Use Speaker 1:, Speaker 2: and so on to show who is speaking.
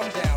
Speaker 1: come down.